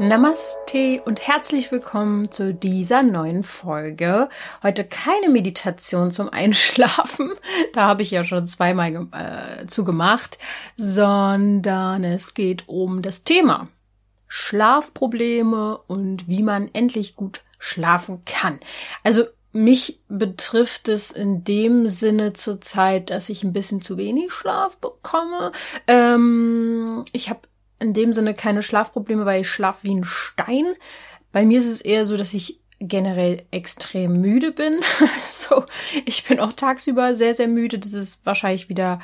Namaste und herzlich willkommen zu dieser neuen Folge. Heute keine Meditation zum Einschlafen, da habe ich ja schon zweimal äh, zu gemacht, sondern es geht um das Thema Schlafprobleme und wie man endlich gut schlafen kann. Also mich betrifft es in dem Sinne zurzeit, dass ich ein bisschen zu wenig Schlaf bekomme. Ähm, ich habe in dem Sinne keine Schlafprobleme, weil ich schlaf wie ein Stein. Bei mir ist es eher so, dass ich generell extrem müde bin. so, ich bin auch tagsüber sehr, sehr müde. Das ist wahrscheinlich wieder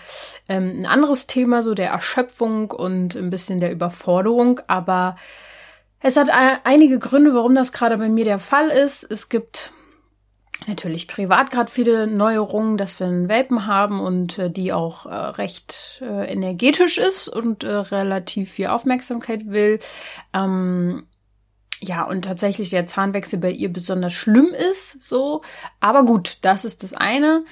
ähm, ein anderes Thema, so der Erschöpfung und ein bisschen der Überforderung. Aber es hat einige Gründe, warum das gerade bei mir der Fall ist. Es gibt natürlich privat gerade viele Neuerungen, dass wir einen Welpen haben und äh, die auch äh, recht äh, energetisch ist und äh, relativ viel Aufmerksamkeit will. Ähm, ja, und tatsächlich der Zahnwechsel bei ihr besonders schlimm ist, so. Aber gut, das ist das eine.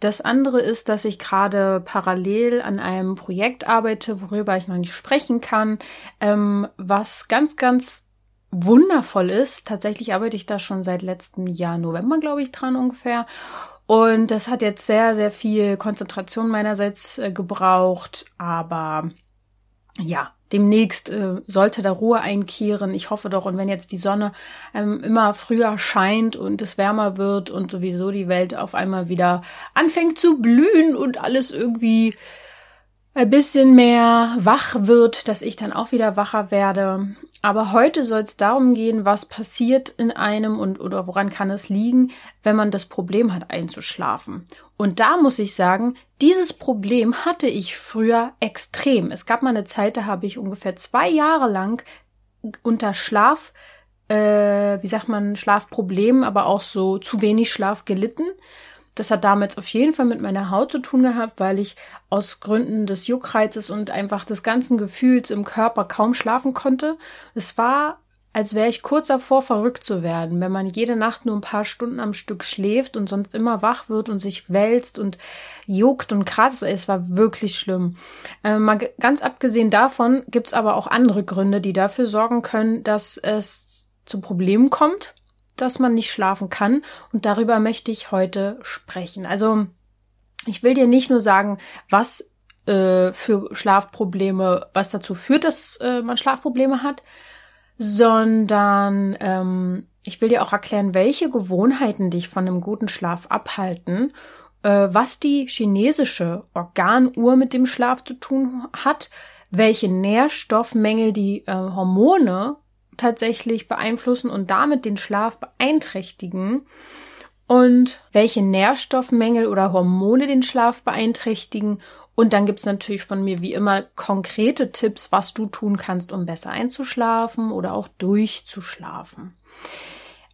Das andere ist, dass ich gerade parallel an einem Projekt arbeite, worüber ich noch nicht sprechen kann, ähm, was ganz, ganz wundervoll ist. Tatsächlich arbeite ich da schon seit letztem Jahr November, glaube ich, dran ungefähr. Und das hat jetzt sehr, sehr viel Konzentration meinerseits äh, gebraucht. Aber ja, demnächst äh, sollte da Ruhe einkehren. Ich hoffe doch. Und wenn jetzt die Sonne ähm, immer früher scheint und es wärmer wird und sowieso die Welt auf einmal wieder anfängt zu blühen und alles irgendwie ein bisschen mehr wach wird, dass ich dann auch wieder wacher werde. Aber heute soll es darum gehen, was passiert in einem und oder woran kann es liegen, wenn man das Problem hat, einzuschlafen. Und da muss ich sagen, dieses Problem hatte ich früher extrem. Es gab mal eine Zeit, da habe ich ungefähr zwei Jahre lang unter Schlaf, äh, wie sagt man, Schlafproblemen, aber auch so zu wenig Schlaf gelitten. Das hat damals auf jeden Fall mit meiner Haut zu tun gehabt, weil ich aus Gründen des Juckreizes und einfach des ganzen Gefühls im Körper kaum schlafen konnte. Es war, als wäre ich kurz davor, verrückt zu werden, wenn man jede Nacht nur ein paar Stunden am Stück schläft und sonst immer wach wird und sich wälzt und juckt und kratzt. Es war wirklich schlimm. Äh, mal ganz abgesehen davon gibt's aber auch andere Gründe, die dafür sorgen können, dass es zu Problemen kommt dass man nicht schlafen kann. Und darüber möchte ich heute sprechen. Also ich will dir nicht nur sagen, was äh, für Schlafprobleme, was dazu führt, dass äh, man Schlafprobleme hat, sondern ähm, ich will dir auch erklären, welche Gewohnheiten dich von einem guten Schlaf abhalten, äh, was die chinesische Organuhr mit dem Schlaf zu tun hat, welche Nährstoffmängel die äh, Hormone tatsächlich beeinflussen und damit den Schlaf beeinträchtigen und welche Nährstoffmängel oder Hormone den Schlaf beeinträchtigen. Und dann gibt's natürlich von mir wie immer konkrete Tipps, was du tun kannst, um besser einzuschlafen oder auch durchzuschlafen.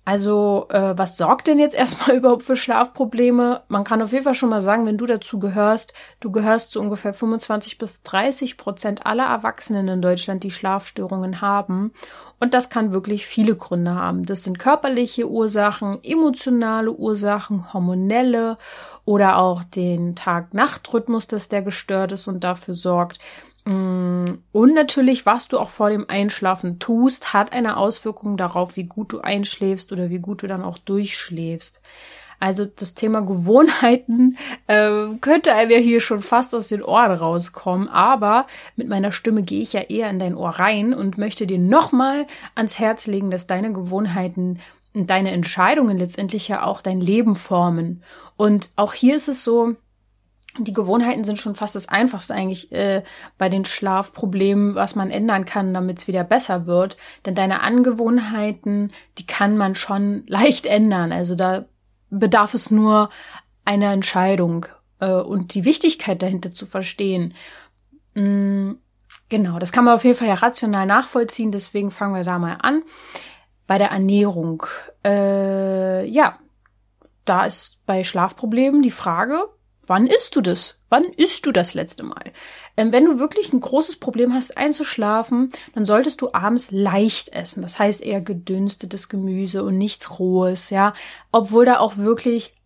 Also, äh, was sorgt denn jetzt erstmal überhaupt für Schlafprobleme? Man kann auf jeden Fall schon mal sagen, wenn du dazu gehörst, du gehörst zu ungefähr 25 bis 30 Prozent aller Erwachsenen in Deutschland, die Schlafstörungen haben. Und das kann wirklich viele Gründe haben. Das sind körperliche Ursachen, emotionale Ursachen, hormonelle oder auch den Tag-Nacht-Rhythmus, dass der gestört ist und dafür sorgt. Mm, und natürlich, was du auch vor dem Einschlafen tust, hat eine Auswirkung darauf, wie gut du einschläfst oder wie gut du dann auch durchschläfst. Also das Thema Gewohnheiten äh, könnte einem ja hier schon fast aus den Ohren rauskommen, aber mit meiner Stimme gehe ich ja eher in dein Ohr rein und möchte dir nochmal ans Herz legen, dass deine Gewohnheiten und deine Entscheidungen letztendlich ja auch dein Leben formen. Und auch hier ist es so, die Gewohnheiten sind schon fast das Einfachste eigentlich äh, bei den Schlafproblemen, was man ändern kann, damit es wieder besser wird. Denn deine Angewohnheiten, die kann man schon leicht ändern. Also da bedarf es nur einer Entscheidung äh, und die Wichtigkeit dahinter zu verstehen. Mm, genau, das kann man auf jeden Fall ja rational nachvollziehen, deswegen fangen wir da mal an. Bei der Ernährung. Äh, ja, da ist bei Schlafproblemen die Frage, Wann isst du das? Wann isst du das letzte Mal? Ähm, wenn du wirklich ein großes Problem hast, einzuschlafen, dann solltest du abends leicht essen. Das heißt eher gedünstetes Gemüse und nichts Rohes, ja. Obwohl da auch wirklich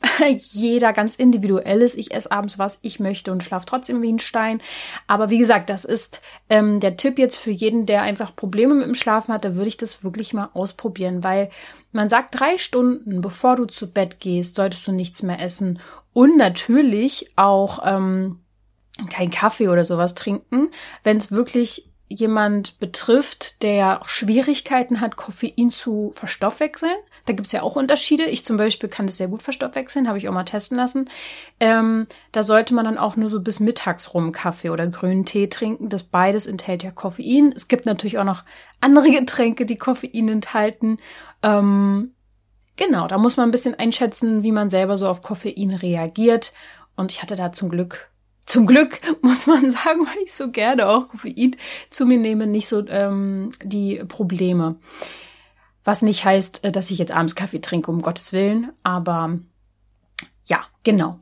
jeder ganz individuell ist. Ich esse abends was ich möchte und schlafe trotzdem wie ein Stein. Aber wie gesagt, das ist ähm, der Tipp jetzt für jeden, der einfach Probleme mit dem Schlafen hat. Da würde ich das wirklich mal ausprobieren, weil man sagt, drei Stunden bevor du zu Bett gehst, solltest du nichts mehr essen und natürlich auch ähm, kein Kaffee oder sowas trinken, wenn es wirklich jemand betrifft, der Schwierigkeiten hat, Koffein zu verstoffwechseln. Da gibt's ja auch Unterschiede. Ich zum Beispiel kann das sehr gut verstoffwechseln, habe ich auch mal testen lassen. Ähm, da sollte man dann auch nur so bis mittags rum Kaffee oder grünen Tee trinken. Das beides enthält ja Koffein. Es gibt natürlich auch noch andere Getränke, die Koffein enthalten. Ähm, genau, da muss man ein bisschen einschätzen, wie man selber so auf Koffein reagiert. Und ich hatte da zum Glück zum Glück muss man sagen, weil ich so gerne auch Koffein zu mir nehme, nicht so ähm, die Probleme. Was nicht heißt, äh, dass ich jetzt abends Kaffee trinke, um Gottes Willen. Aber ja, genau.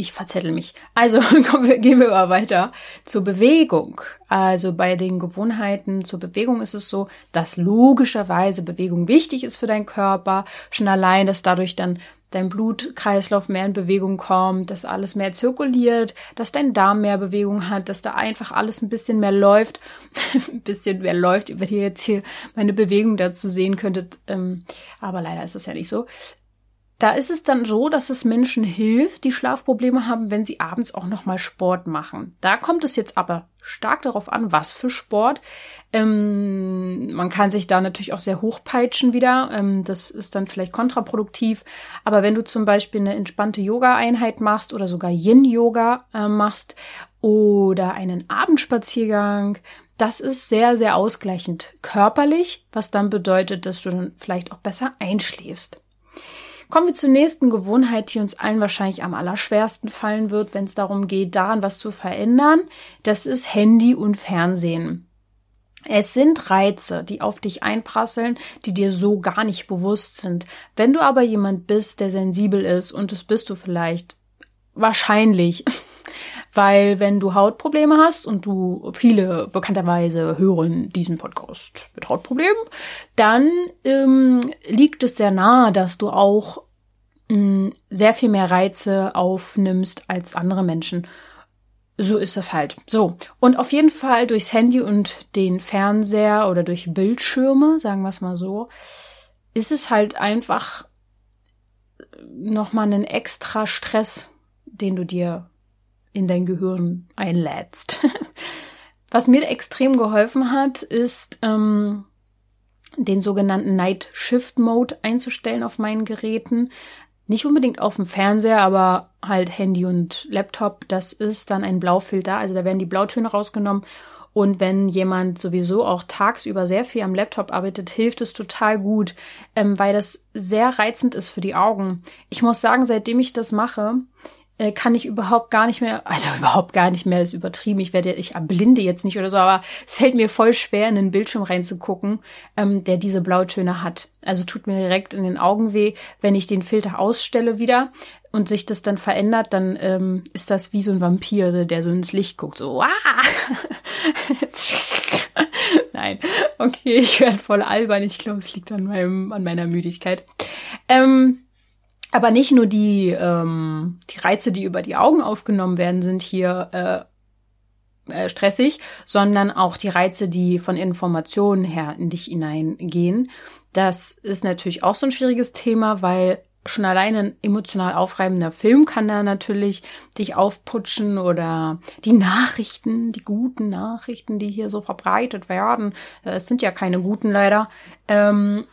Ich verzettel mich. Also gehen wir mal weiter zur Bewegung. Also bei den Gewohnheiten zur Bewegung ist es so, dass logischerweise Bewegung wichtig ist für deinen Körper. Schon allein, dass dadurch dann dein Blutkreislauf mehr in Bewegung kommt, dass alles mehr zirkuliert, dass dein Darm mehr Bewegung hat, dass da einfach alles ein bisschen mehr läuft, ein bisschen mehr läuft, wenn ihr jetzt hier meine Bewegung dazu sehen könntet, ähm, aber leider ist es ja nicht so. Da ist es dann so, dass es Menschen hilft, die Schlafprobleme haben, wenn sie abends auch noch mal Sport machen. Da kommt es jetzt aber stark darauf an, was für Sport. Ähm, man kann sich da natürlich auch sehr hochpeitschen wieder. Ähm, das ist dann vielleicht kontraproduktiv. Aber wenn du zum Beispiel eine entspannte Yoga-Einheit machst oder sogar Yin-Yoga äh, machst oder einen Abendspaziergang, das ist sehr, sehr ausgleichend körperlich, was dann bedeutet, dass du dann vielleicht auch besser einschläfst. Kommen wir zur nächsten Gewohnheit, die uns allen wahrscheinlich am allerschwersten fallen wird, wenn es darum geht, daran was zu verändern. Das ist Handy und Fernsehen. Es sind Reize, die auf dich einprasseln, die dir so gar nicht bewusst sind. Wenn du aber jemand bist, der sensibel ist, und das bist du vielleicht wahrscheinlich, weil wenn du Hautprobleme hast und du viele bekannterweise hören diesen Podcast mit Hautproblemen, dann ähm, liegt es sehr nahe, dass du auch ähm, sehr viel mehr Reize aufnimmst als andere Menschen. So ist das halt. So. Und auf jeden Fall durchs Handy und den Fernseher oder durch Bildschirme, sagen wir es mal so, ist es halt einfach nochmal ein extra Stress, den du dir in dein Gehirn einlädst. Was mir extrem geholfen hat, ist ähm, den sogenannten Night Shift Mode einzustellen auf meinen Geräten. Nicht unbedingt auf dem Fernseher, aber halt Handy und Laptop. Das ist dann ein Blaufilter. Also da werden die Blautöne rausgenommen. Und wenn jemand sowieso auch tagsüber sehr viel am Laptop arbeitet, hilft es total gut, ähm, weil das sehr reizend ist für die Augen. Ich muss sagen, seitdem ich das mache, äh, kann ich überhaupt gar nicht mehr, also überhaupt gar nicht mehr, ist übertrieben. Ich werde, ich blinde jetzt nicht oder so, aber es fällt mir voll schwer, in den Bildschirm reinzugucken, ähm, der diese Blautöne hat. Also tut mir direkt in den Augen weh, wenn ich den Filter ausstelle wieder und sich das dann verändert, dann ähm, ist das wie so ein Vampir, der so ins Licht guckt, so, ah! Nein, okay, ich werde voll albern. Ich glaube, es liegt an meinem, an meiner Müdigkeit. Ähm, aber nicht nur die, ähm, die Reize, die über die Augen aufgenommen werden, sind hier äh, äh, stressig, sondern auch die Reize, die von Informationen her in dich hineingehen. Das ist natürlich auch so ein schwieriges Thema, weil schon allein ein emotional aufreibender Film kann da natürlich dich aufputschen oder die Nachrichten, die guten Nachrichten, die hier so verbreitet werden. Es sind ja keine guten leider. Ähm,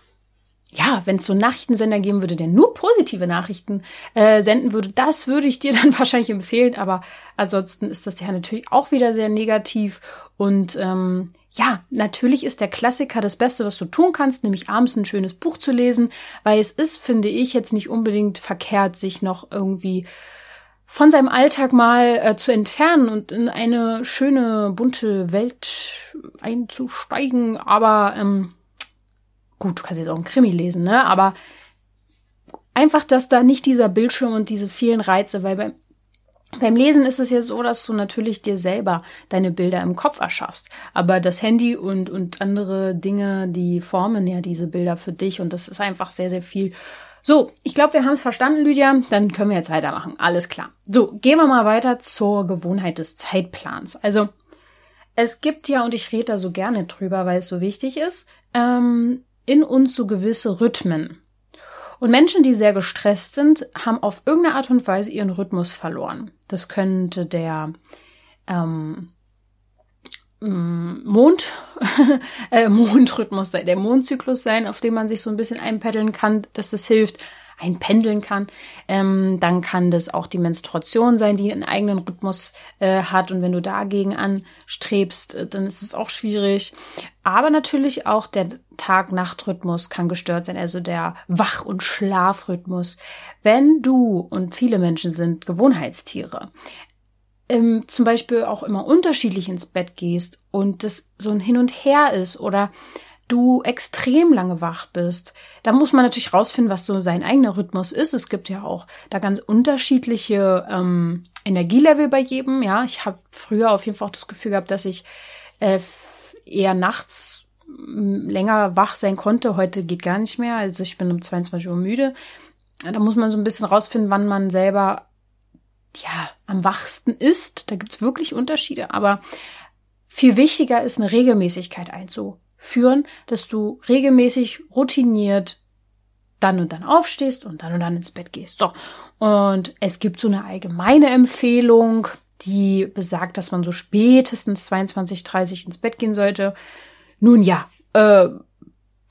ja, wenn es so einen Nachrichtensender geben würde, der nur positive Nachrichten äh, senden würde, das würde ich dir dann wahrscheinlich empfehlen. Aber ansonsten ist das ja natürlich auch wieder sehr negativ. Und ähm, ja, natürlich ist der Klassiker das Beste, was du tun kannst, nämlich abends ein schönes Buch zu lesen, weil es ist, finde ich, jetzt nicht unbedingt verkehrt, sich noch irgendwie von seinem Alltag mal äh, zu entfernen und in eine schöne, bunte Welt einzusteigen. Aber ähm, gut, du kannst jetzt auch einen Krimi lesen, ne? Aber einfach, dass da nicht dieser Bildschirm und diese vielen Reize, weil bei, Beim Lesen ist es ja so, dass du natürlich dir selber deine Bilder im Kopf erschaffst. Aber das Handy und, und andere Dinge, die formen ja diese Bilder für dich und das ist einfach sehr, sehr viel. So, ich glaube, wir haben es verstanden, Lydia. Dann können wir jetzt weitermachen. Alles klar. So, gehen wir mal weiter zur Gewohnheit des Zeitplans. Also, es gibt ja, und ich rede da so gerne drüber, weil es so wichtig ist, ähm, in uns so gewisse Rhythmen. Und Menschen, die sehr gestresst sind, haben auf irgendeine Art und Weise ihren Rhythmus verloren. Das könnte der ähm, Mond, äh, Mondrhythmus sein, der Mondzyklus sein, auf dem man sich so ein bisschen einpendeln kann, dass das hilft, einpendeln kann. Ähm, dann kann das auch die Menstruation sein, die einen eigenen Rhythmus äh, hat. Und wenn du dagegen anstrebst, äh, dann ist es auch schwierig. Aber natürlich auch der Tag-Nacht-Rhythmus kann gestört sein, also der Wach- und Schlafrhythmus. Wenn du, und viele Menschen sind Gewohnheitstiere, ähm, zum Beispiel auch immer unterschiedlich ins Bett gehst und das so ein Hin und Her ist oder du extrem lange wach bist, da muss man natürlich rausfinden, was so sein eigener Rhythmus ist. Es gibt ja auch da ganz unterschiedliche ähm, Energielevel bei jedem. Ja, ich habe früher auf jeden Fall auch das Gefühl gehabt, dass ich äh, eher nachts länger wach sein konnte. Heute geht gar nicht mehr. Also ich bin um 22 Uhr müde. Da muss man so ein bisschen rausfinden, wann man selber ja, am wachsten ist. Da gibt's wirklich Unterschiede, aber viel wichtiger ist eine Regelmäßigkeit einzuführen, dass du regelmäßig routiniert dann und dann aufstehst und dann und dann ins Bett gehst. So. Und es gibt so eine allgemeine Empfehlung, die besagt, dass man so spätestens 22, 30 ins Bett gehen sollte. Nun ja, äh,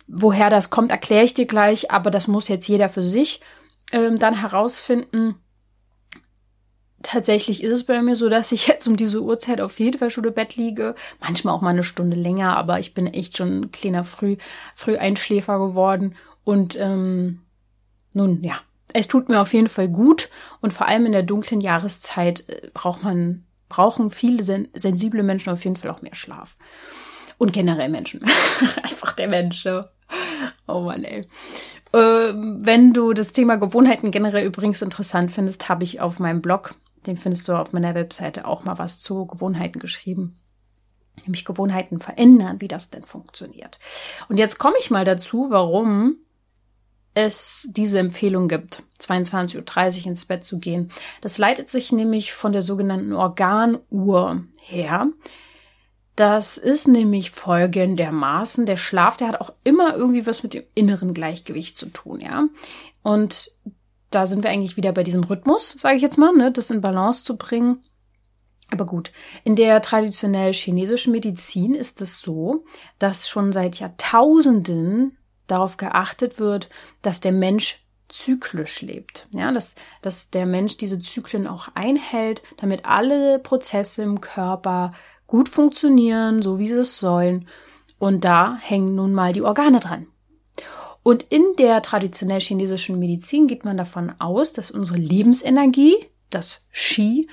woher das kommt, erkläre ich dir gleich, aber das muss jetzt jeder für sich ähm, dann herausfinden tatsächlich ist es bei mir so, dass ich jetzt um diese Uhrzeit auf jeden Fall schon im Bett liege. Manchmal auch mal eine Stunde länger, aber ich bin echt schon ein kleiner Früh, Früh-Einschläfer geworden. Und ähm, nun, ja, es tut mir auf jeden Fall gut. Und vor allem in der dunklen Jahreszeit äh, braucht man, brauchen viele sen sensible Menschen auf jeden Fall auch mehr Schlaf. Und generell Menschen. Einfach der Mensch. Ja. Oh Mann, ey. Äh, wenn du das Thema Gewohnheiten generell übrigens interessant findest, habe ich auf meinem Blog den findest du auf meiner Webseite auch mal was zu Gewohnheiten geschrieben. Nämlich Gewohnheiten verändern, wie das denn funktioniert. Und jetzt komme ich mal dazu, warum es diese Empfehlung gibt, 22.30 Uhr ins Bett zu gehen. Das leitet sich nämlich von der sogenannten Organuhr her. Das ist nämlich folgendermaßen. Der Schlaf, der hat auch immer irgendwie was mit dem inneren Gleichgewicht zu tun, ja. Und da sind wir eigentlich wieder bei diesem Rhythmus, sage ich jetzt mal, ne, das in Balance zu bringen. Aber gut, in der traditionell chinesischen Medizin ist es so, dass schon seit Jahrtausenden darauf geachtet wird, dass der Mensch zyklisch lebt. Ja, dass, dass der Mensch diese Zyklen auch einhält, damit alle Prozesse im Körper gut funktionieren, so wie sie es sollen. Und da hängen nun mal die Organe dran. Und in der traditionell chinesischen Medizin geht man davon aus, dass unsere Lebensenergie, das Qi,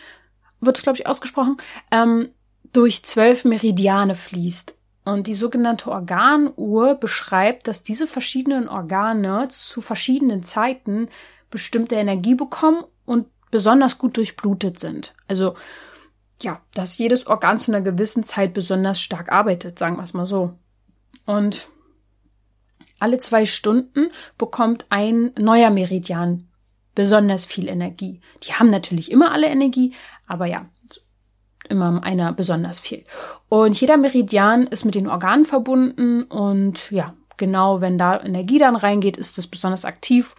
wird es, glaube ich, ausgesprochen, ähm, durch zwölf Meridiane fließt. Und die sogenannte Organuhr beschreibt, dass diese verschiedenen Organe zu verschiedenen Zeiten bestimmte Energie bekommen und besonders gut durchblutet sind. Also ja, dass jedes Organ zu einer gewissen Zeit besonders stark arbeitet, sagen wir es mal so. Und alle zwei Stunden bekommt ein neuer Meridian besonders viel Energie. Die haben natürlich immer alle Energie, aber ja, immer einer besonders viel. Und jeder Meridian ist mit den Organen verbunden und ja, genau wenn da Energie dann reingeht, ist es besonders aktiv.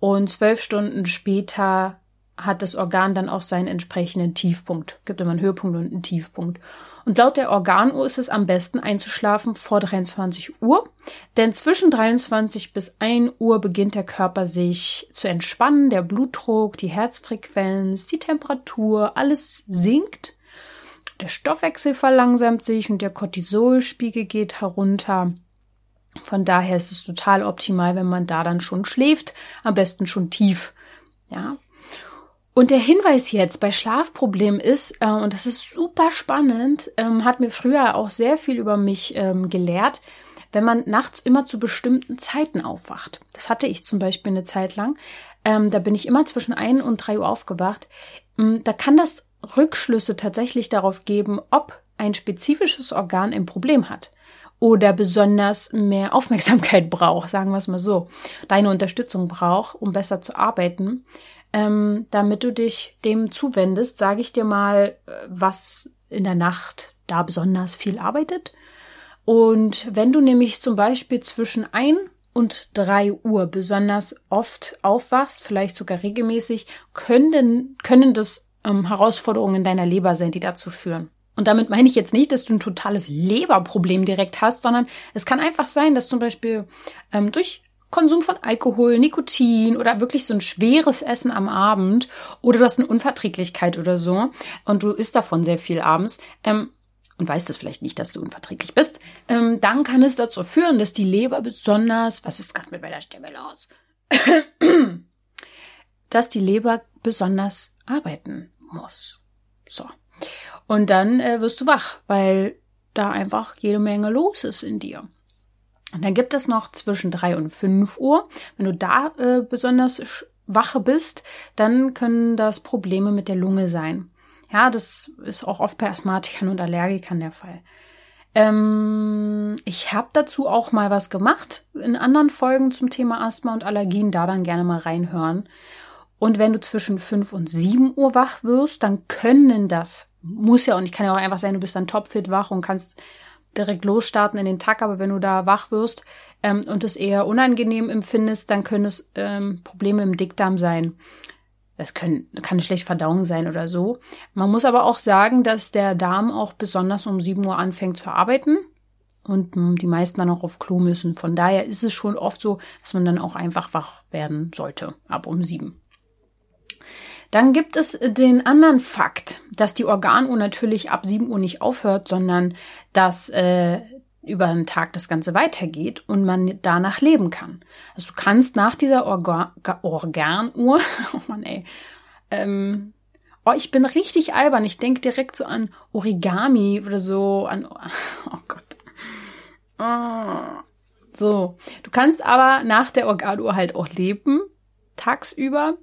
Und zwölf Stunden später hat das Organ dann auch seinen entsprechenden Tiefpunkt. Gibt immer einen Höhepunkt und einen Tiefpunkt. Und laut der Organuhr ist es am besten einzuschlafen vor 23 Uhr, denn zwischen 23 bis 1 Uhr beginnt der Körper sich zu entspannen, der Blutdruck, die Herzfrequenz, die Temperatur, alles sinkt. Der Stoffwechsel verlangsamt sich und der Cortisolspiegel geht herunter. Von daher ist es total optimal, wenn man da dann schon schläft, am besten schon tief. Ja, und der Hinweis jetzt bei Schlafproblemen ist, äh, und das ist super spannend, ähm, hat mir früher auch sehr viel über mich ähm, gelehrt, wenn man nachts immer zu bestimmten Zeiten aufwacht. Das hatte ich zum Beispiel eine Zeit lang. ähm, da bin ich immer zwischen 1 und 3 Uhr aufgewacht. Ähm, da kann das Rückschlüsse tatsächlich darauf geben, ob ein spezifisches Organ ein Problem hat oder besonders mehr Aufmerksamkeit braucht, sagen wir es mal so, deine Unterstützung braucht, um besser zu arbeiten. Ähm, damit du dich dem zuwendest, sage ich dir mal, äh, was in der Nacht da besonders viel arbeitet. Und wenn du nämlich zum Beispiel zwischen ein und drei Uhr besonders oft aufwachst, vielleicht sogar regelmäßig, können, können das ähm, Herausforderungen in deiner Leber sein, die dazu führen. Und damit meine ich jetzt nicht, dass du ein totales Leberproblem direkt hast, sondern es kann einfach sein, dass zum Beispiel ähm, durch Konsum von Alkohol, Nikotin oder wirklich so ein schweres Essen am Abend oder du hast eine Unverträglichkeit oder so und du isst davon sehr viel abends ähm, und weißt es vielleicht nicht, dass du unverträglich bist, ähm, dann kann es dazu führen, dass die Leber besonders, was ist gerade mit meiner Stimme los? dass die Leber besonders arbeiten muss. So. Und dann äh, wirst du wach, weil da einfach jede Menge los ist in dir. Und dann gibt es noch zwischen drei und fünf Uhr. Wenn du da äh, besonders wache bist, dann können das Probleme mit der Lunge sein. Ja, das ist auch oft bei Asthmatikern und Allergikern der Fall. Ähm, ich habe dazu auch mal was gemacht in anderen Folgen zum Thema Asthma und Allergien, da dann gerne mal reinhören. Und wenn du zwischen 5 und 7 Uhr wach wirst, dann können das, muss ja und ich kann ja auch einfach sein, du bist dann topfit wach und kannst direkt losstarten in den Tag, aber wenn du da wach wirst ähm, und es eher unangenehm empfindest, dann können es ähm, Probleme im Dickdarm sein. Es können, kann eine schlechte Verdauung sein oder so. Man muss aber auch sagen, dass der Darm auch besonders um 7 Uhr anfängt zu arbeiten und hm, die meisten dann auch auf Klo müssen. Von daher ist es schon oft so, dass man dann auch einfach wach werden sollte, ab um 7. Dann gibt es den anderen Fakt, dass die Organuhr natürlich ab 7 Uhr nicht aufhört, sondern dass äh, über den Tag das Ganze weitergeht und man danach leben kann. Also du kannst nach dieser Orga Organuhr, oh Mann ey, ähm, oh, ich bin richtig albern. Ich denke direkt so an Origami oder so, an, oh Gott. Oh. So, du kannst aber nach der Organuhr halt auch leben, tagsüber.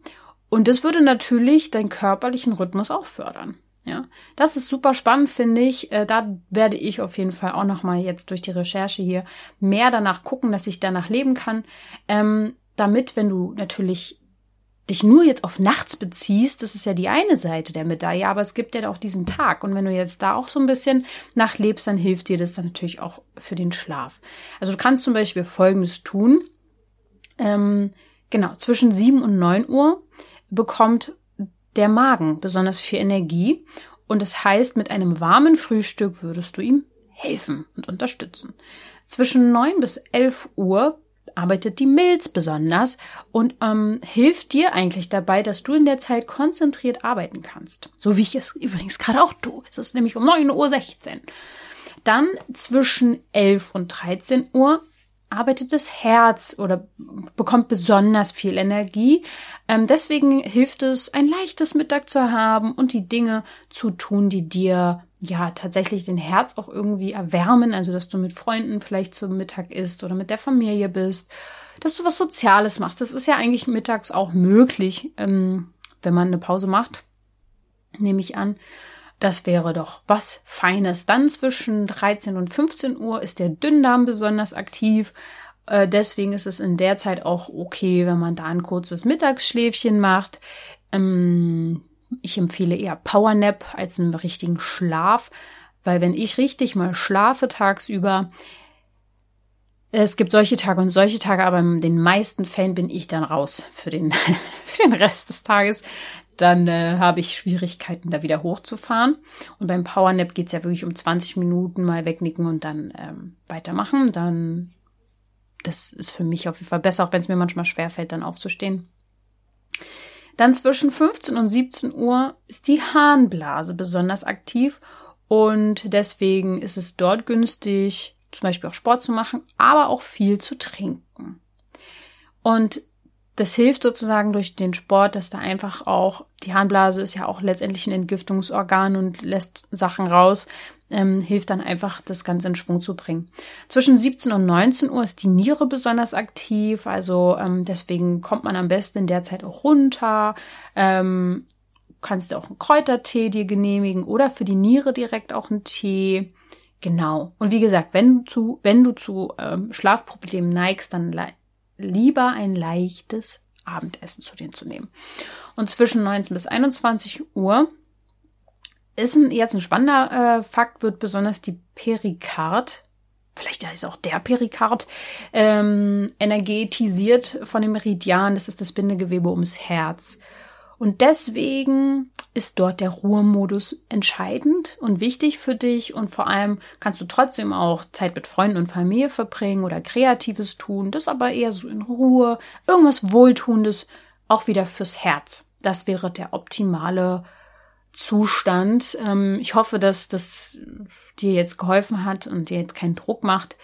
Und das würde natürlich deinen körperlichen Rhythmus auch fördern. Ja, das ist super spannend, finde ich. Äh, da werde ich auf jeden Fall auch noch mal jetzt durch die Recherche hier mehr danach gucken, dass ich danach leben kann, ähm, damit, wenn du natürlich dich nur jetzt auf nachts beziehst, das ist ja die eine Seite der Medaille, aber es gibt ja auch diesen Tag. Und wenn du jetzt da auch so ein bisschen nachlebst, dann hilft dir das dann natürlich auch für den Schlaf. Also du kannst zum Beispiel Folgendes tun. Ähm, genau, zwischen sieben und neun Uhr bekommt der Magen besonders viel Energie und das heißt, mit einem warmen Frühstück würdest du ihm helfen und unterstützen. Zwischen neun bis elf Uhr arbeitet die Milz besonders und ähm, hilft dir eigentlich dabei, dass du in der Zeit konzentriert arbeiten kannst. So wie ich es übrigens gerade auch tue. Es ist nämlich um 9.16 Uhr. Dann zwischen 11 und 13 Uhr arbeitet das Herz oder bekommt besonders viel Energie. Ähm, deswegen hilft es, ein leichtes Mittag zu haben und die Dinge zu tun, die dir ja tatsächlich den Herz auch irgendwie erwärmen. Also, dass du mit Freunden vielleicht zum Mittag isst oder mit der Familie bist, dass du was Soziales machst. Das ist ja eigentlich mittags auch möglich, ähm, wenn man eine Pause macht, nehme ich an. Das wäre doch was Feines. Dann zwischen 13 und 15 Uhr ist der Dünndarm besonders aktiv. Äh, deswegen ist es in der Zeit auch okay, wenn man da ein kurzes Mittagsschläfchen macht. Ähm, ich empfehle eher Powernap als einen richtigen Schlaf, weil wenn ich richtig mal schlafe tagsüber, es gibt solche Tage und solche Tage, aber in den meisten Fällen bin ich dann raus für den, für den Rest des Tages dann äh, habe ich Schwierigkeiten, da wieder hochzufahren. Und beim Powernap geht es ja wirklich um 20 Minuten mal wegnicken und dann ähm, weitermachen. Dann, das ist für mich auf jeden Fall besser, auch wenn es mir manchmal schwerfällt, dann aufzustehen. Dann zwischen 15 und 17 Uhr ist die Harnblase besonders aktiv und deswegen ist es dort günstig, zum Beispiel auch Sport zu machen, aber auch viel zu trinken. Und das hilft sozusagen durch den Sport, dass da einfach auch, die Harnblase ist ja auch letztendlich ein Entgiftungsorgan und lässt Sachen raus, ähm, hilft dann einfach, das Ganze in Schwung zu bringen. Zwischen 17 und 19 Uhr ist die Niere besonders aktiv, also ähm, deswegen kommt man am besten in der Zeit auch runter. Ähm, kannst du auch einen Kräutertee dir genehmigen oder für die Niere direkt auch einen Tee. Genau. Und wie gesagt, wenn du zu, wenn du zu ähm, Schlafproblemen neigst, dann lieber ein leichtes Abendessen zu dir zu nehmen. Und zwischen 19 bis 21 Uhr ist ein, jetzt ein spannender äh, Fakt, wird besonders die Perikard, vielleicht ist auch der Perikard, ähm, energetisiert von dem Meridian. Das ist das Bindegewebe ums Herz. Und deswegen ist dort der Ruhemodus entscheidend und wichtig für dich und vor allem kannst du trotzdem auch Zeit mit Freunden und Familie verbringen oder Kreatives tun, das aber eher so in Ruhe, irgendwas Wohltuendes, auch wieder fürs Herz. Das wäre der optimale Zustand. Ähm, ich hoffe, dass das dir jetzt geholfen hat und dir jetzt keinen Druck macht.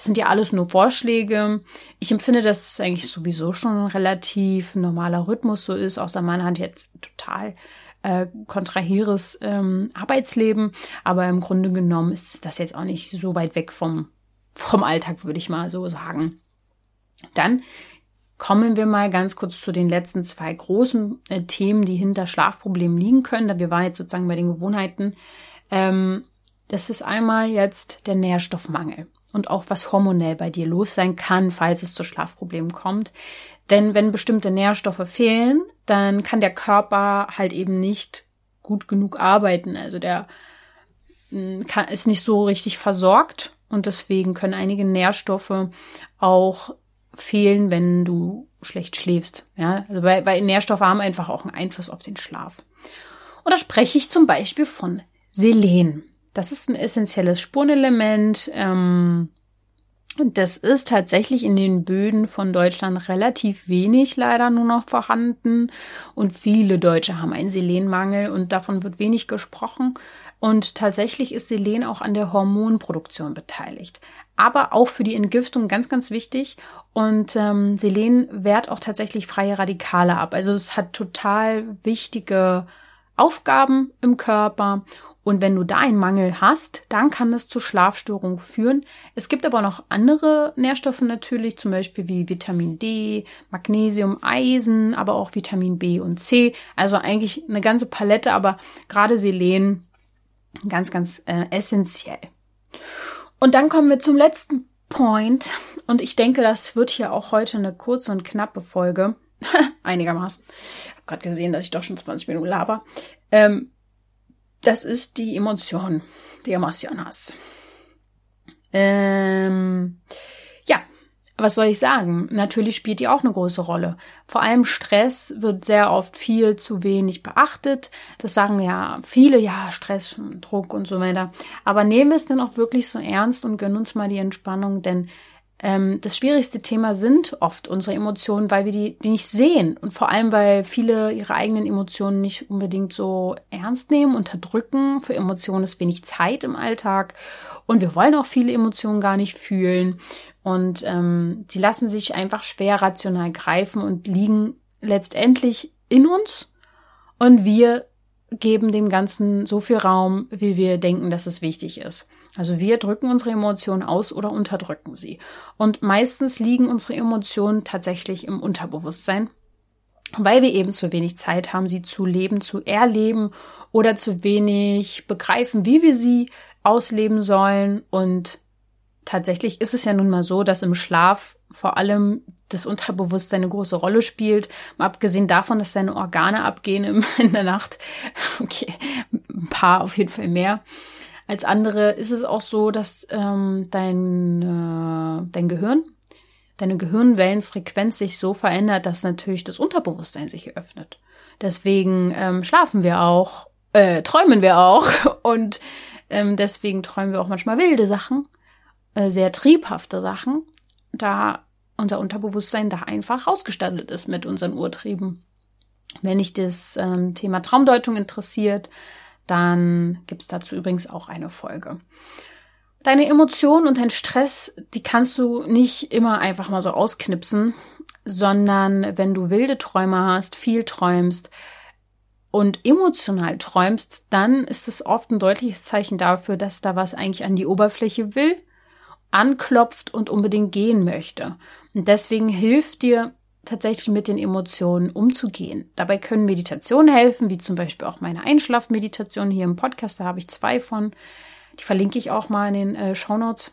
Es sind ja alles nur Vorschläge. Ich empfinde, dass es eigentlich sowieso schon ein relativ normaler Rhythmus so ist, außer man hat jetzt total äh, kontraheres ähm, Arbeitsleben. Aber im Grunde genommen ist das jetzt auch nicht so weit weg vom, vom Alltag, würde ich mal so sagen. Dann kommen wir mal ganz kurz zu den letzten zwei großen äh, Themen, die hinter Schlafproblemen liegen können. Wir waren jetzt sozusagen bei den Gewohnheiten. Ähm, das ist einmal jetzt der Nährstoffmangel und auch was hormonell bei dir los sein kann, falls es zu Schlafproblemen kommt. Denn wenn bestimmte Nährstoffe fehlen, dann kann der Körper halt eben nicht gut genug arbeiten. Also der hm, kann, ist nicht so richtig versorgt und deswegen können einige Nährstoffe auch fehlen, wenn du schlecht schläfst. Ja, also weil, weil Nährstoffe haben einfach auch einen Einfluss auf den Schlaf. Und da spreche ich zum Beispiel von Selen. Das ist ein essentielles Spurenelement. Ähm, das ist tatsächlich in den Böden von Deutschland relativ wenig leider nur noch vorhanden. Und viele Deutsche haben einen Selenmangel und davon wird wenig gesprochen. Und tatsächlich ist Selen auch an der Hormonproduktion beteiligt. Aber auch für die Entgiftung ganz, ganz wichtig. Und ähm, Selen wehrt auch tatsächlich freie Radikale ab. Also es hat total wichtige Aufgaben im Körper und wenn du da einen Mangel hast, dann kann es zu Schlafstörungen führen. Es gibt aber noch andere Nährstoffe natürlich, zum Beispiel wie Vitamin D, Magnesium, Eisen, aber auch Vitamin B und C. Also eigentlich eine ganze Palette, aber gerade Selen ganz, ganz äh, essentiell. Und dann kommen wir zum letzten Point. Und ich denke, das wird hier auch heute eine kurze und knappe Folge. Einigermaßen. Ich habe gerade gesehen, dass ich doch schon 20 Minuten laber. Ähm, das ist die Emotion, die Emocionas. Ähm, ja, was soll ich sagen? Natürlich spielt die auch eine große Rolle. Vor allem Stress wird sehr oft viel zu wenig beachtet. Das sagen ja viele, ja, Stress, Druck und so weiter. Aber nehmen wir es dann auch wirklich so ernst und gönnen uns mal die Entspannung, denn ähm, das schwierigste Thema sind oft unsere Emotionen, weil wir die, die nicht sehen und vor allem, weil viele ihre eigenen Emotionen nicht unbedingt so ernst nehmen, unterdrücken. Für Emotionen ist wenig Zeit im Alltag und wir wollen auch viele Emotionen gar nicht fühlen und ähm, die lassen sich einfach schwer rational greifen und liegen letztendlich in uns und wir geben dem Ganzen so viel Raum, wie wir denken, dass es wichtig ist. Also wir drücken unsere Emotionen aus oder unterdrücken sie. Und meistens liegen unsere Emotionen tatsächlich im Unterbewusstsein, weil wir eben zu wenig Zeit haben, sie zu leben, zu erleben oder zu wenig begreifen, wie wir sie ausleben sollen. Und tatsächlich ist es ja nun mal so, dass im Schlaf vor allem das Unterbewusstsein eine große Rolle spielt. Mal abgesehen davon, dass deine Organe abgehen in der Nacht. Okay, ein paar auf jeden Fall mehr als andere ist es auch so, dass ähm, dein, äh, dein Gehirn, deine Gehirnwellenfrequenz sich so verändert, dass natürlich das Unterbewusstsein sich öffnet. Deswegen ähm, schlafen wir auch, äh, träumen wir auch und ähm, deswegen träumen wir auch manchmal wilde Sachen, äh, sehr triebhafte Sachen, da unser Unterbewusstsein da einfach ausgestattet ist mit unseren Urtrieben. Wenn dich das ähm, Thema Traumdeutung interessiert, dann gibt es dazu übrigens auch eine Folge. Deine Emotionen und dein Stress, die kannst du nicht immer einfach mal so ausknipsen, sondern wenn du wilde Träume hast, viel träumst und emotional träumst, dann ist es oft ein deutliches Zeichen dafür, dass da was eigentlich an die Oberfläche will, anklopft und unbedingt gehen möchte. Und deswegen hilft dir tatsächlich mit den Emotionen umzugehen. Dabei können Meditationen helfen, wie zum Beispiel auch meine Einschlafmeditation hier im Podcast. Da habe ich zwei von. Die verlinke ich auch mal in den äh, Show Notes.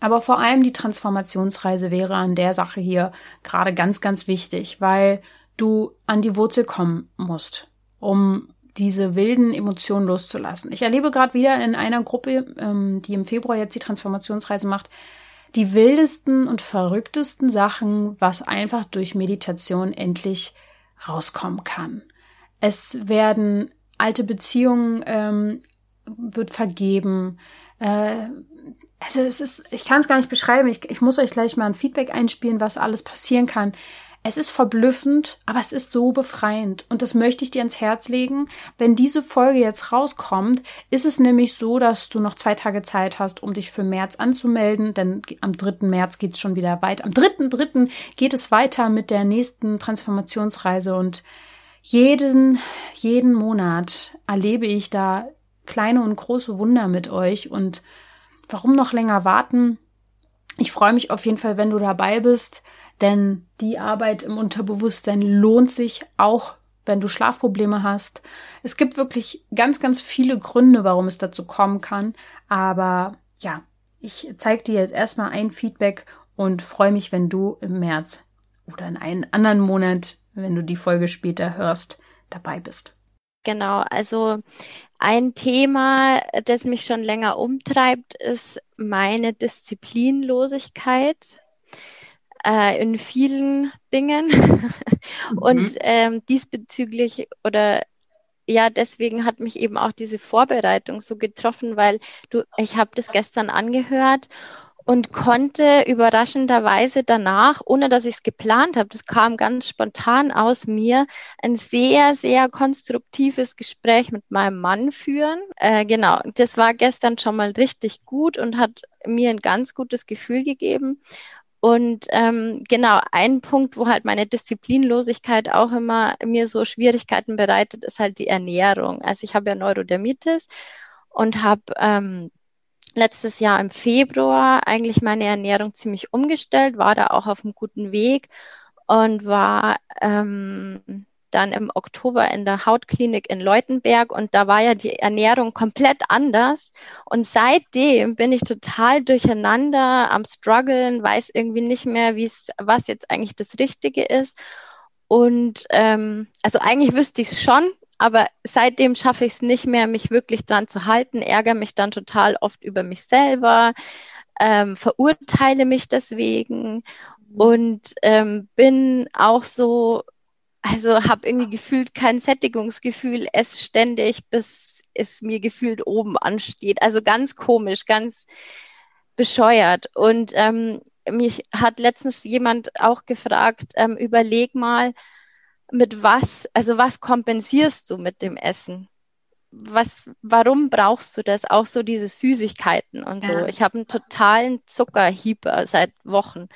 Aber vor allem die Transformationsreise wäre an der Sache hier gerade ganz, ganz wichtig, weil du an die Wurzel kommen musst, um diese wilden Emotionen loszulassen. Ich erlebe gerade wieder in einer Gruppe, ähm, die im Februar jetzt die Transformationsreise macht, die wildesten und verrücktesten Sachen, was einfach durch Meditation endlich rauskommen kann. Es werden alte Beziehungen ähm, wird vergeben. Äh, also es ist, ich kann es gar nicht beschreiben. Ich, ich muss euch gleich mal ein Feedback einspielen, was alles passieren kann. Es ist verblüffend, aber es ist so befreiend. Und das möchte ich dir ans Herz legen. Wenn diese Folge jetzt rauskommt, ist es nämlich so, dass du noch zwei Tage Zeit hast, um dich für März anzumelden. Denn am 3. März geht es schon wieder weiter. Am 3.3. geht es weiter mit der nächsten Transformationsreise. Und jeden, jeden Monat erlebe ich da kleine und große Wunder mit euch. Und warum noch länger warten? Ich freue mich auf jeden Fall, wenn du dabei bist. Denn die Arbeit im Unterbewusstsein lohnt sich auch, wenn du Schlafprobleme hast. Es gibt wirklich ganz, ganz viele Gründe, warum es dazu kommen kann. Aber ja, ich zeige dir jetzt erstmal ein Feedback und freue mich, wenn du im März oder in einem anderen Monat, wenn du die Folge später hörst, dabei bist. Genau, also ein Thema, das mich schon länger umtreibt, ist meine Disziplinlosigkeit äh, in vielen Dingen. Mhm. Und ähm, diesbezüglich oder ja, deswegen hat mich eben auch diese Vorbereitung so getroffen, weil du, ich habe das gestern angehört und konnte überraschenderweise danach, ohne dass ich es geplant habe, das kam ganz spontan aus mir, ein sehr, sehr konstruktives Gespräch mit meinem Mann führen. Äh, genau, das war gestern schon mal richtig gut und hat mir ein ganz gutes Gefühl gegeben. Und ähm, genau, ein Punkt, wo halt meine Disziplinlosigkeit auch immer mir so Schwierigkeiten bereitet, ist halt die Ernährung. Also ich habe ja Neurodermitis und habe ähm, letztes Jahr im Februar eigentlich meine Ernährung ziemlich umgestellt, war da auch auf einem guten Weg und war ähm, dann im Oktober in der Hautklinik in Leutenberg und da war ja die Ernährung komplett anders. Und seitdem bin ich total durcheinander am struggeln, weiß irgendwie nicht mehr, was jetzt eigentlich das Richtige ist. Und ähm, also eigentlich wüsste ich es schon, aber seitdem schaffe ich es nicht mehr, mich wirklich dran zu halten, ärgere mich dann total oft über mich selber, ähm, verurteile mich deswegen und ähm, bin auch so also habe irgendwie gefühlt kein Sättigungsgefühl, esse ständig, bis es mir gefühlt oben ansteht. Also ganz komisch, ganz bescheuert. Und ähm, mich hat letztens jemand auch gefragt, ähm, überleg mal, mit was, also was kompensierst du mit dem Essen? Was, warum brauchst du das? Auch so diese Süßigkeiten und ja. so. Ich habe einen totalen Zuckerhieber seit Wochen.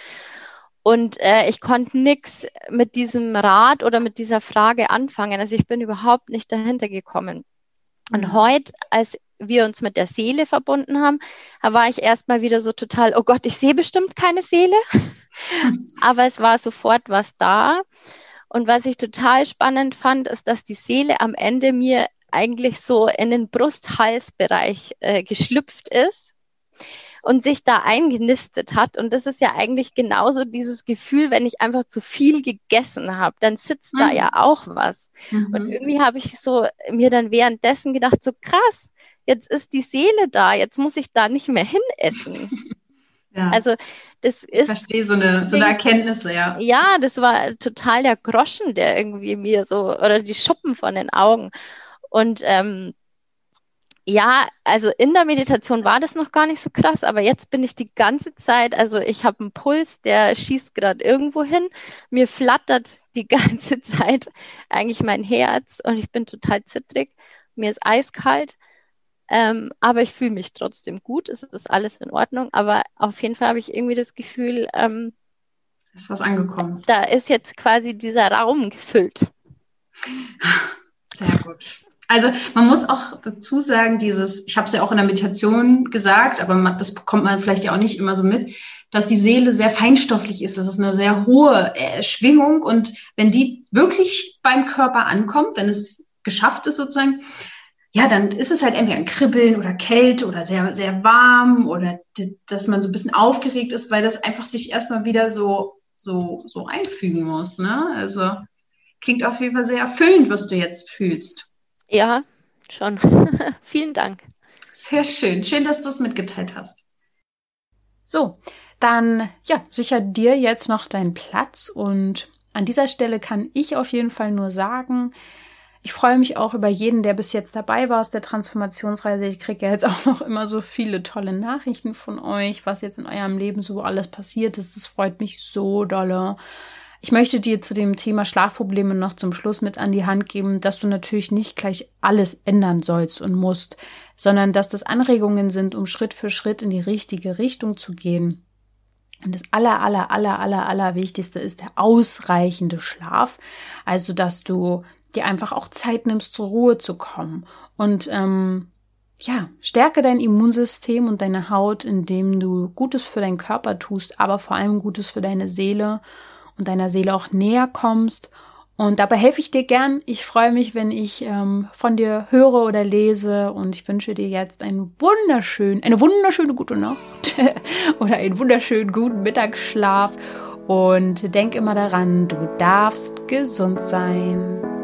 Und äh, ich konnte nichts mit diesem Rat oder mit dieser Frage anfangen. Also ich bin überhaupt nicht dahinter gekommen. Und mhm. heute, als wir uns mit der Seele verbunden haben, da war ich erstmal wieder so total, oh Gott, ich sehe bestimmt keine Seele. Aber es war sofort was da. Und was ich total spannend fand, ist, dass die Seele am Ende mir eigentlich so in den Brust-Hals-Bereich äh, geschlüpft ist und sich da eingenistet hat. Und das ist ja eigentlich genauso dieses Gefühl, wenn ich einfach zu viel gegessen habe, dann sitzt mhm. da ja auch was. Mhm. Und irgendwie habe ich so mir dann währenddessen gedacht, so krass, jetzt ist die Seele da, jetzt muss ich da nicht mehr hinessen. Ja. Also das ich ist. Ich verstehe so eine, so eine Erkenntnis, ja. Ja, das war total der Groschen, der irgendwie mir so, oder die Schuppen von den Augen. Und ähm, ja, also in der Meditation war das noch gar nicht so krass, aber jetzt bin ich die ganze Zeit, also ich habe einen Puls, der schießt gerade irgendwo hin. Mir flattert die ganze Zeit eigentlich mein Herz und ich bin total zittrig. Mir ist eiskalt, ähm, aber ich fühle mich trotzdem gut. Es ist alles in Ordnung, aber auf jeden Fall habe ich irgendwie das Gefühl, ähm, Ist was angekommen. Da ist jetzt quasi dieser Raum gefüllt. Sehr gut. Also man muss auch dazu sagen, dieses, ich habe es ja auch in der Meditation gesagt, aber man, das bekommt man vielleicht ja auch nicht immer so mit, dass die Seele sehr feinstofflich ist. Das ist eine sehr hohe äh, Schwingung und wenn die wirklich beim Körper ankommt, wenn es geschafft ist sozusagen, ja, dann ist es halt entweder ein Kribbeln oder Kälte oder sehr, sehr warm oder dass man so ein bisschen aufgeregt ist, weil das einfach sich erstmal wieder so, so, so einfügen muss. Ne? Also klingt auf jeden Fall sehr erfüllend, was du jetzt fühlst. Ja, schon. Vielen Dank. Sehr schön. Schön, dass du es mitgeteilt hast. So, dann ja, sicher dir jetzt noch deinen Platz und an dieser Stelle kann ich auf jeden Fall nur sagen, ich freue mich auch über jeden, der bis jetzt dabei war aus der Transformationsreise. Ich kriege ja jetzt auch noch immer so viele tolle Nachrichten von euch, was jetzt in eurem Leben so alles passiert ist. Das freut mich so dolle. Ich möchte dir zu dem Thema Schlafprobleme noch zum Schluss mit an die Hand geben, dass du natürlich nicht gleich alles ändern sollst und musst, sondern dass das Anregungen sind, um Schritt für Schritt in die richtige Richtung zu gehen. Und das aller, aller, aller, aller, aller Wichtigste ist der ausreichende Schlaf. Also, dass du dir einfach auch Zeit nimmst, zur Ruhe zu kommen. Und ähm, ja, stärke dein Immunsystem und deine Haut, indem du Gutes für deinen Körper tust, aber vor allem Gutes für deine Seele und deiner Seele auch näher kommst. Und dabei helfe ich dir gern. Ich freue mich, wenn ich ähm, von dir höre oder lese. Und ich wünsche dir jetzt einen wunderschönen, eine wunderschöne gute Nacht oder einen wunderschönen guten Mittagsschlaf. Und denk immer daran, du darfst gesund sein.